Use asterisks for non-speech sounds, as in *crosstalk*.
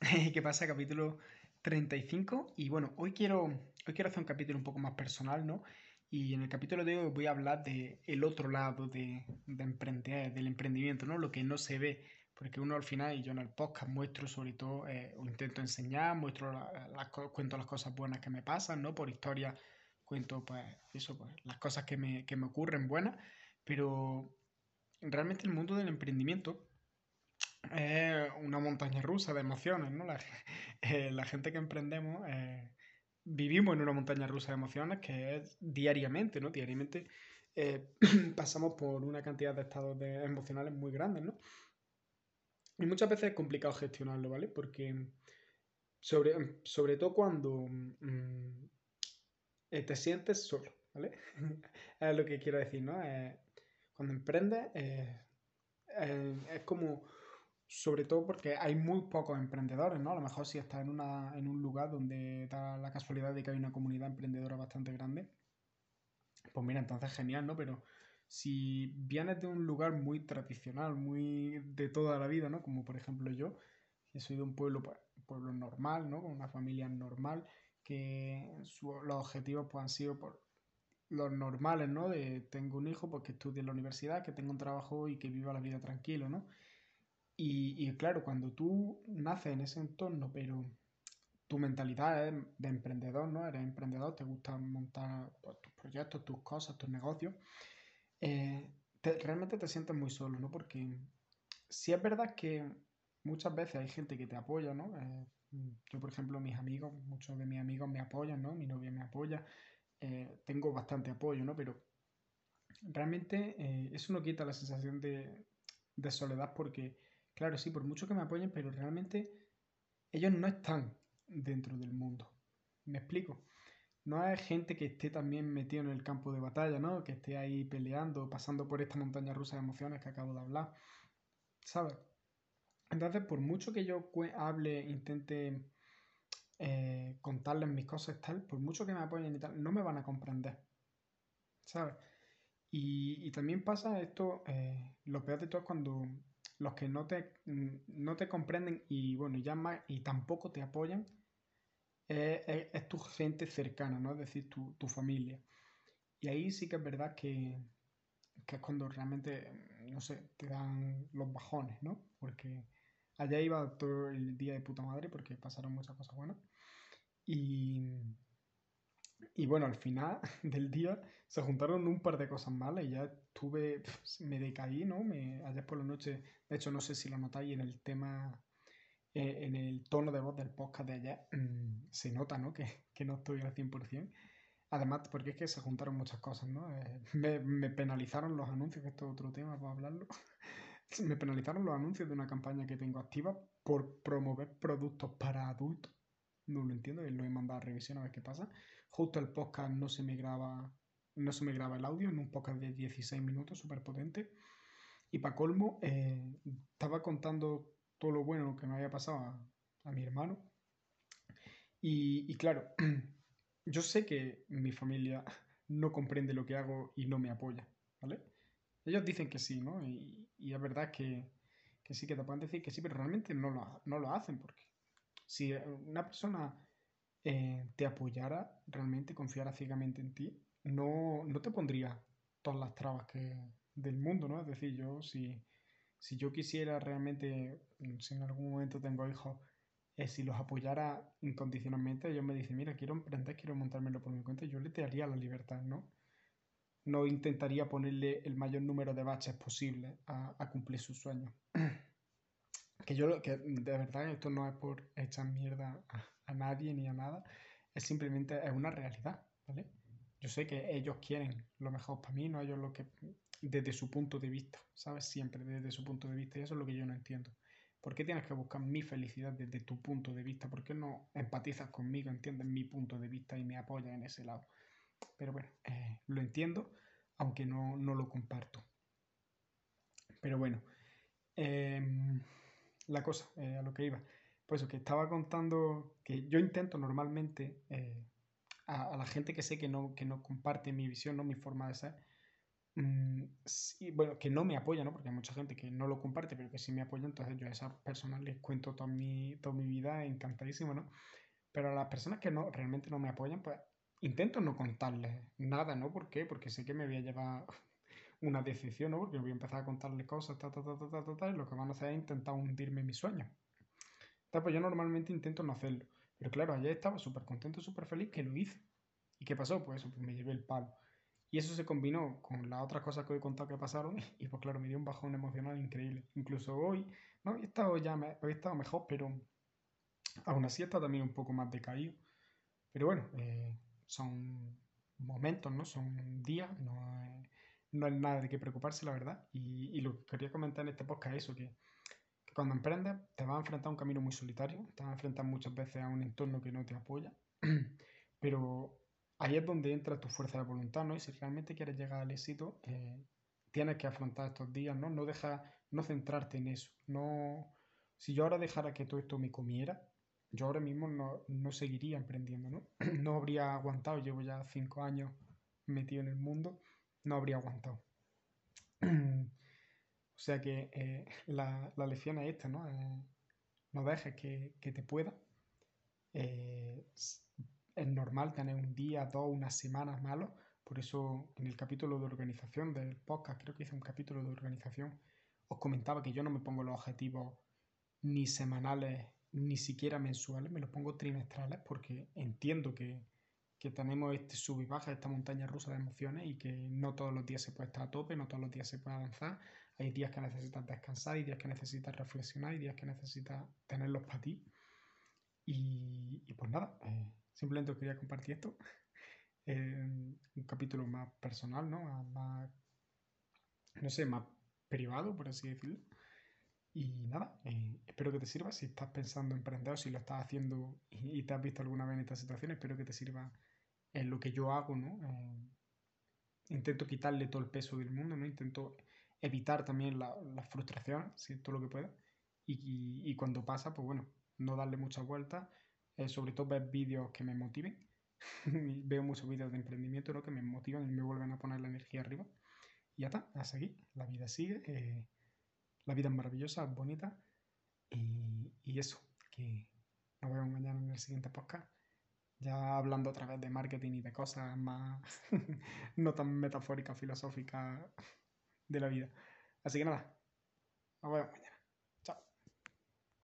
*laughs* ¿Qué pasa? Capítulo 35. Y bueno, hoy quiero, hoy quiero hacer un capítulo un poco más personal, ¿no? Y en el capítulo de hoy voy a hablar de el otro lado de, de emprender, del emprendimiento, ¿no? Lo que no se ve. Porque uno al final, y yo en el podcast muestro sobre todo, eh, o intento enseñar, muestro las cuento las cosas buenas que me pasan, ¿no? Por historia cuento, pues, eso, pues, las cosas que me, que me ocurren buenas. Pero realmente el mundo del emprendimiento es una montaña rusa de emociones, ¿no? La, *laughs* eh, gente que emprendemos eh, vivimos en una montaña rusa de emociones que es diariamente, ¿no? Diariamente eh, *clears throat* pasamos por una cantidad de estados emocionales muy grandes, ¿no? Y muchas veces es complicado gestionarlo, ¿vale? Porque sobre, sobre todo cuando mm, te sientes solo, ¿vale? *laughs* es lo que quiero decir, ¿no? cuando emprendes es como sobre todo porque hay muy pocos emprendedores, ¿no? A lo mejor si estás en, una, en un lugar donde da la casualidad de que hay una comunidad emprendedora bastante grande, pues mira, entonces genial, ¿no? Pero si vienes de un lugar muy tradicional, muy de toda la vida, ¿no? Como por ejemplo yo, que soy de un pueblo, pues, pueblo normal, ¿no? Con una familia normal, que los objetivos pues han sido por los normales, ¿no? De tengo un hijo pues que estudie en la universidad, que tenga un trabajo y que viva la vida tranquilo, ¿no? Y, claro, cuando tú naces en ese entorno, pero tu mentalidad es de emprendedor, ¿no? Eres emprendedor, te gusta montar pues, tus proyectos, tus cosas, tus negocios, eh, realmente te sientes muy solo, ¿no? Porque si es verdad que muchas veces hay gente que te apoya, ¿no? Eh, yo, por ejemplo, mis amigos, muchos de mis amigos me apoyan, ¿no? Mi novia me apoya, eh, tengo bastante apoyo, ¿no? Pero realmente eso no quita la sensación de, de soledad porque Claro, sí, por mucho que me apoyen, pero realmente ellos no están dentro del mundo. ¿Me explico? No hay gente que esté también metido en el campo de batalla, ¿no? Que esté ahí peleando, pasando por esta montaña rusa de emociones que acabo de hablar. ¿Sabes? Entonces, por mucho que yo hable, intente eh, contarles mis cosas tal, por mucho que me apoyen y tal, no me van a comprender. ¿Sabes? Y, también pasa esto, eh, lo peor de todo es cuando los que no te, no te comprenden y bueno, ya más, y tampoco te apoyan, es, tu gente cercana, ¿no? Es decir, tu, familia. Y ahí sí que es verdad que, es cuando realmente, no sé, te dan los bajones, ¿no? Porque allá iba todo el día de puta madre porque pasaron muchas cosas buenas. Y, y bueno, al final *laughs* del día se juntaron un par de cosas malas y ya estuve, me decaí, ¿no? Me, ayer por la noche, de hecho no sé si lo notáis en el tema, eh, en el tono de voz del podcast de ayer, mm, *clears throat* se nota, ¿no? Que, que, no estoy al 100%. Además, porque es que se juntaron muchas cosas, ¿no? Eh, me, me, penalizaron los anuncios, que esto es otro tema para hablarlo. *laughs* me penalizaron los anuncios de una campaña que tengo activa por promover productos para adultos no lo entiendo, lo he mandado a revisión a ver qué pasa. Justo el podcast no se me graba, no se me graba el audio en un podcast de 16 minutos, súper potente. Y para colmo, eh, estaba contando todo lo bueno que me había pasado a, mi hermano. Y, claro, *clears throat* yo sé que mi familia *laughs* no comprende lo que hago y no me apoya, ¿vale? Ellos dicen que sí, ¿no? Y, y es verdad que, que, sí, que te pueden decir que sí, pero realmente no lo, no lo hacen porque si una persona eh, te apoyara, realmente confiara ciegamente en ti, no, no te pondría todas las trabas que, del mundo, ¿no? Es decir, yo si, si yo quisiera realmente, si en algún momento tengo hijos, eh, si los apoyara incondicionalmente, ellos me dicen, mira, quiero emprender, quiero montármelo por mi cuenta, yo le daría la libertad, ¿no? No intentaría ponerle el mayor número de baches posible a, a cumplir sus sueños. *clears throat* que yo, que de verdad esto no es por echar mierda a, nadie ni a nada, es simplemente es una realidad, ¿vale? Yo sé que ellos quieren lo mejor para mí, no ellos lo que, desde su punto de vista, ¿sabes? Siempre desde su punto de vista, y eso es lo que yo no entiendo. ¿Por qué tienes que buscar mi felicidad desde tu punto de vista? ¿Por qué no empatizas conmigo, entiendes mi punto de vista y me apoyas en ese lado? Pero bueno, eh, lo entiendo, aunque no, no lo comparto. Pero bueno, eh, la cosa, eh, a lo que iba. Pues que estaba contando que yo intento normalmente eh, a, la gente que sé que no, que no comparte mi visión, no mi forma de ser, mm, sí, bueno, que no me apoya, ¿no? Porque hay mucha gente que no lo comparte, pero que sí me apoya, entonces yo a esas personas les cuento toda mi, toda mi vida encantadísimo, ¿no? Pero a las personas que no, realmente no me apoyan, pues intento no contarles nada, ¿no? ¿Por qué? Porque sé que me voy a llevar una decepción, ¿no? Porque voy a empezar a contarles cosas, ta, ta, ta, ta, ta, ta, y lo que van a hacer es intentar hundirme en mis sueños. Entonces, pues yo normalmente intento no hacerlo. Pero claro, ayer estaba súper contento, súper feliz que lo hice. ¿Y qué pasó? Pues eso, pues me llevé el palo. Y eso se combinó con las otras cosas que he contado que pasaron *laughs* y pues claro, me dio un bajón emocional increíble. Incluso hoy, no, he estado ya, he estado mejor, pero aún así está también un poco más decaído. Pero bueno, eh, son momentos, ¿no? Son días, no no es nada de qué preocuparse, la verdad. Y, y, lo que quería comentar en este podcast es eso, que, cuando emprendes te vas a enfrentar a un camino muy solitario, te vas a enfrentar muchas veces a un entorno que no te apoya, *clears throat* pero ahí es donde entra tu fuerza de voluntad, ¿no? Y si realmente quieres llegar al éxito, eh, tienes que afrontar estos días, ¿no? No deja, no centrarte en eso. No, si yo ahora dejara que todo esto me comiera, yo ahora mismo no, no seguiría emprendiendo, ¿no? *clears throat* No habría aguantado, llevo ya cinco años metido en el mundo, no habría aguantado. *clears throat* o sea que eh, la, la, lección es esta, ¿no? Eh, no dejes que, que te pueda. Eh, es normal tener un día, dos, unas semanas malos. Por eso en el capítulo de organización del podcast, creo que hice un capítulo de organización, os comentaba que yo no me pongo los objetivos ni semanales ni siquiera mensuales, me los pongo trimestrales porque entiendo que, que tenemos este sub y baja, esta montaña rusa de emociones y que no todos los días se puede estar a tope, no todos los días se puede avanzar. Hay días que necesitas descansar, hay días que necesitas reflexionar, hay días que necesitas tenerlos para ti. Y, y pues nada, eh, Simplemente quería compartir esto. *laughs* un capítulo más personal, ¿no? Más, no sé, más privado, por así decirlo. Y nada, eh, espero que te sirva. Si estás pensando en emprender o si lo estás haciendo y, te has visto alguna vez en esta situación, espero que te sirva en lo que yo hago, ¿no? Eh, intento quitarle todo el peso del mundo, ¿no? Intento evitar también la, la frustración, si todo lo que pueda. Y, y, y, cuando pasa, pues bueno, no darle mucha vuelta eh, sobre todo ver vídeos que me motiven. *laughs* Veo muchos vídeos de emprendimiento ¿no? que me motivan y me vuelven a poner la energía arriba. Y ya está, a seguir. La vida sigue. La vida es maravillosa, bonita. Y, y, eso, que nos vemos mañana en el siguiente podcast. Ya hablando otra vez de marketing y de cosas más *laughs* no tan metafóricas, filosóficas de la vida. Así que nada, nos vemos mañana.